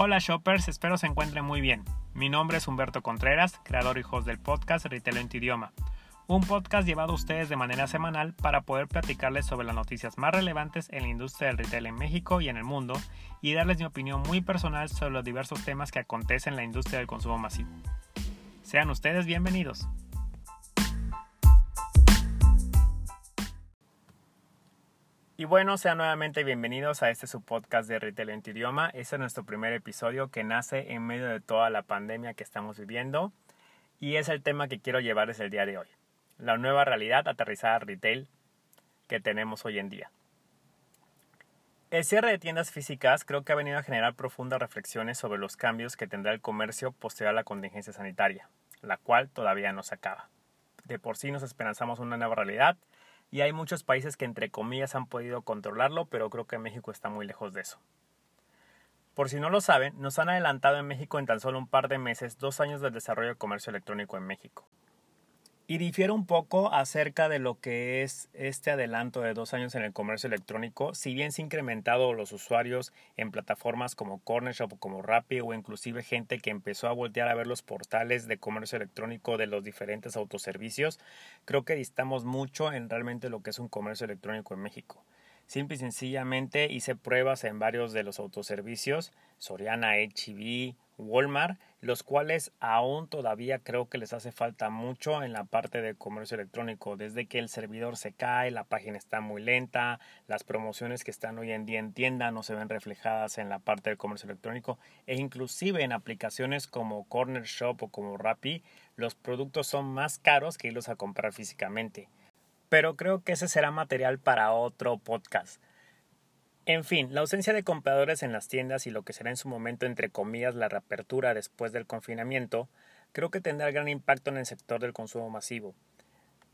Hola shoppers, espero se encuentren muy bien. Mi nombre es Humberto Contreras, creador y host del podcast Retail en tu idioma. Un podcast llevado a ustedes de manera semanal para poder platicarles sobre las noticias más relevantes en la industria del retail en México y en el mundo y darles mi opinión muy personal sobre los diversos temas que acontecen en la industria del consumo masivo. Sean ustedes bienvenidos. Y bueno, sean nuevamente bienvenidos a este su podcast de Retail en tu idioma. Este es nuestro primer episodio que nace en medio de toda la pandemia que estamos viviendo y es el tema que quiero llevarles el día de hoy. La nueva realidad aterrizada retail que tenemos hoy en día. El cierre de tiendas físicas creo que ha venido a generar profundas reflexiones sobre los cambios que tendrá el comercio posterior a la contingencia sanitaria, la cual todavía no se acaba. De por sí nos esperanzamos una nueva realidad y hay muchos países que entre comillas han podido controlarlo, pero creo que México está muy lejos de eso. Por si no lo saben, nos han adelantado en México en tan solo un par de meses dos años del desarrollo del comercio electrónico en México. Y difiere un poco acerca de lo que es este adelanto de dos años en el comercio electrónico, si bien se han incrementado los usuarios en plataformas como Corner Shop o como Rappi o inclusive gente que empezó a voltear a ver los portales de comercio electrónico de los diferentes autoservicios, creo que distamos mucho en realmente lo que es un comercio electrónico en México. Simple y sencillamente hice pruebas en varios de los autoservicios, Soriana, HB, Walmart, los cuales aún todavía creo que les hace falta mucho en la parte de comercio electrónico. Desde que el servidor se cae, la página está muy lenta, las promociones que están hoy en día en tienda no se ven reflejadas en la parte del comercio electrónico e inclusive en aplicaciones como Corner Shop o como Rappi, los productos son más caros que irlos a comprar físicamente. Pero creo que ese será material para otro podcast. En fin, la ausencia de compradores en las tiendas y lo que será en su momento, entre comillas, la reapertura después del confinamiento, creo que tendrá gran impacto en el sector del consumo masivo.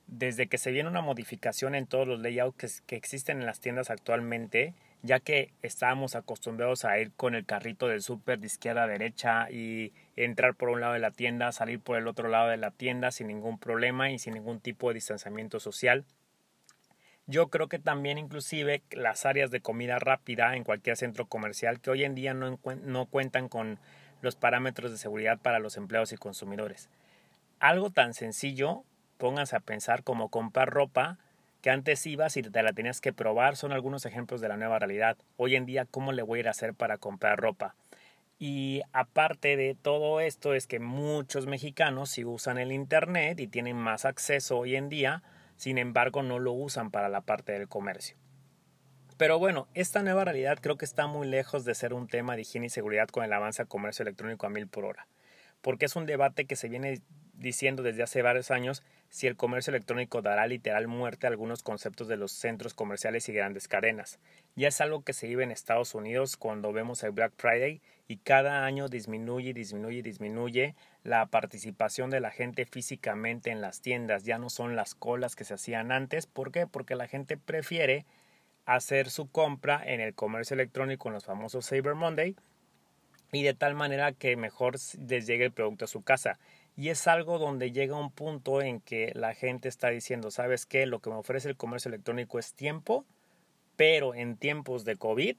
Desde que se viene una modificación en todos los layouts que, existen en las tiendas actualmente, ya que estábamos acostumbrados a ir con el carrito del súper de izquierda a derecha y entrar por un lado de la tienda, salir por el otro lado de la tienda sin ningún problema y sin ningún tipo de distanciamiento social. Yo creo que también inclusive las áreas de comida rápida en cualquier centro comercial que hoy en día no, no cuentan con los parámetros de seguridad para los empleados y consumidores. Algo tan sencillo, pónganse a pensar como comprar ropa que antes ibas y te la tenías que probar, son algunos ejemplos de la nueva realidad. Hoy en día, ¿cómo le voy a ir a hacer para comprar ropa? Y aparte de todo esto es que muchos mexicanos si usan el Internet y tienen más acceso hoy en día, sin embargo no lo usan para la parte del comercio. Pero bueno, esta nueva realidad creo que está muy lejos de ser un tema de higiene y seguridad con el avance al comercio electrónico a mil por hora, porque es un debate que se viene diciendo desde hace varios años si el comercio electrónico dará literal muerte a algunos conceptos de los centros comerciales y grandes cadenas. Ya es algo que se vive en Estados Unidos cuando vemos el Black Friday y cada año disminuye, disminuye, disminuye la participación de la gente físicamente en las tiendas. Ya no son las colas que se hacían antes. ¿Por qué? Porque la gente prefiere hacer su compra en el comercio electrónico en los famosos Cyber Monday y de tal manera que mejor les llegue el producto a su casa. Y es algo donde llega un punto en que la gente está diciendo, ¿sabes qué? Lo que me ofrece el comercio electrónico es tiempo, pero en tiempos de COVID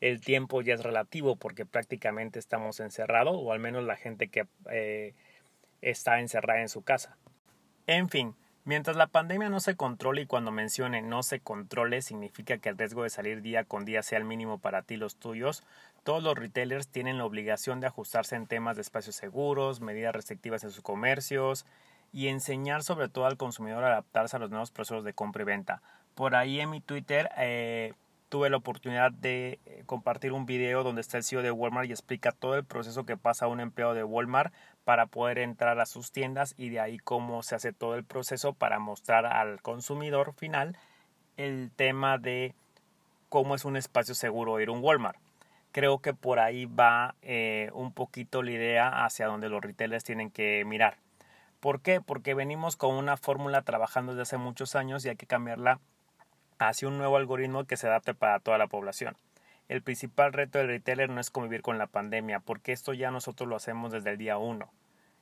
el tiempo ya es relativo porque prácticamente estamos encerrados o al menos la gente que eh, está encerrada en su casa. En fin, mientras la pandemia no se controle y cuando mencione no se controle significa que el riesgo de salir día con día sea el mínimo para ti y los tuyos, todos los retailers tienen la obligación de ajustarse en temas de espacios seguros, medidas restrictivas en sus comercios y enseñar sobre todo al consumidor a adaptarse a los nuevos procesos de compra y venta. Por ahí en mi Twitter eh, tuve la oportunidad de eh, compartir un video donde está el CEO de Walmart y explica todo el proceso que pasa un empleado de Walmart para poder entrar a sus tiendas y de ahí cómo se hace todo el proceso para mostrar al consumidor final el tema de cómo es un espacio seguro ir a un Walmart. Creo que por ahí va eh, un poquito la idea hacia donde los retailers tienen que mirar. ¿Por qué? Porque venimos con una fórmula trabajando desde hace muchos años y hay que cambiarla hacia un nuevo algoritmo que se adapte para toda la población. El principal reto del retailer no es convivir con la pandemia, porque esto ya nosotros lo hacemos desde el día 1.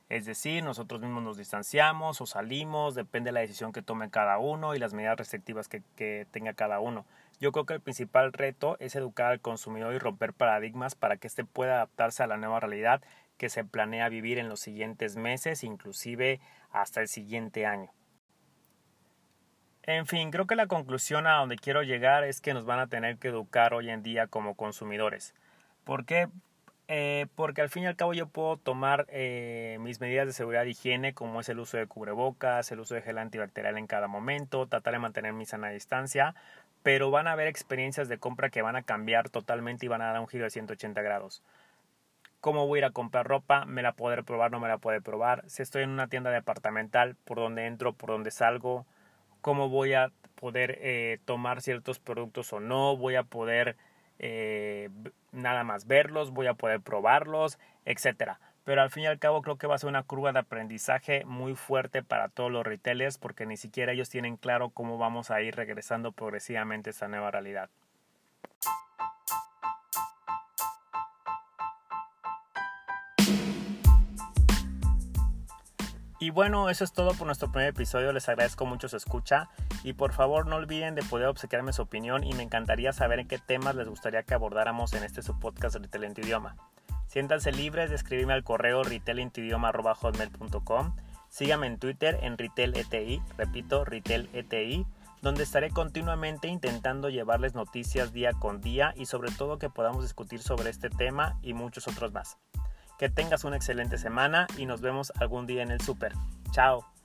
Es decir, nosotros mismos nos distanciamos o salimos, depende de la decisión que tome cada uno y las medidas restrictivas que, que tenga cada uno. Yo creo que el principal reto es educar al consumidor y romper paradigmas para que éste pueda adaptarse a la nueva realidad que se planea vivir en los siguientes meses, inclusive hasta el siguiente año. En fin, creo que la conclusión a donde quiero llegar es que nos van a tener que educar hoy en día como consumidores. ¿Por qué? Eh, porque al fin y al cabo yo puedo tomar eh, mis medidas de seguridad e higiene como es el uso de cubrebocas, el uso de gel antibacterial en cada momento, tratar de mantener mi sana distancia, pero van a haber experiencias de compra que van a cambiar totalmente y van a dar un giro de 180 grados. ¿Cómo voy a ir a comprar ropa? ¿Me la poder probar? ¿No me la puede probar? Si estoy en una tienda departamental, ¿por dónde entro? ¿Por dónde salgo? ¿Cómo voy a poder eh, tomar ciertos productos o no? ¿Voy a poder eh, nada más verlos, voy a poder probarlos, etcétera. Pero al fin y al cabo creo que va a ser una curva de aprendizaje muy fuerte para todos los retailers porque ni siquiera ellos tienen claro cómo vamos a ir regresando progresivamente a esta nueva realidad. Y bueno, eso es todo por nuestro primer episodio. Les agradezco mucho su escucha y por favor no olviden de poder obsequiarme su opinión y me encantaría saber en qué temas les gustaría que abordáramos en este subpodcast Retail en idioma. Siéntanse libres de escribirme al correo retailintuidioma.com. Síganme en Twitter en retaileti, repito, retaileti, donde estaré continuamente intentando llevarles noticias día con día y sobre todo que podamos discutir sobre este tema y muchos otros más. Que tengas una excelente semana y nos vemos algún día en el super. Chao.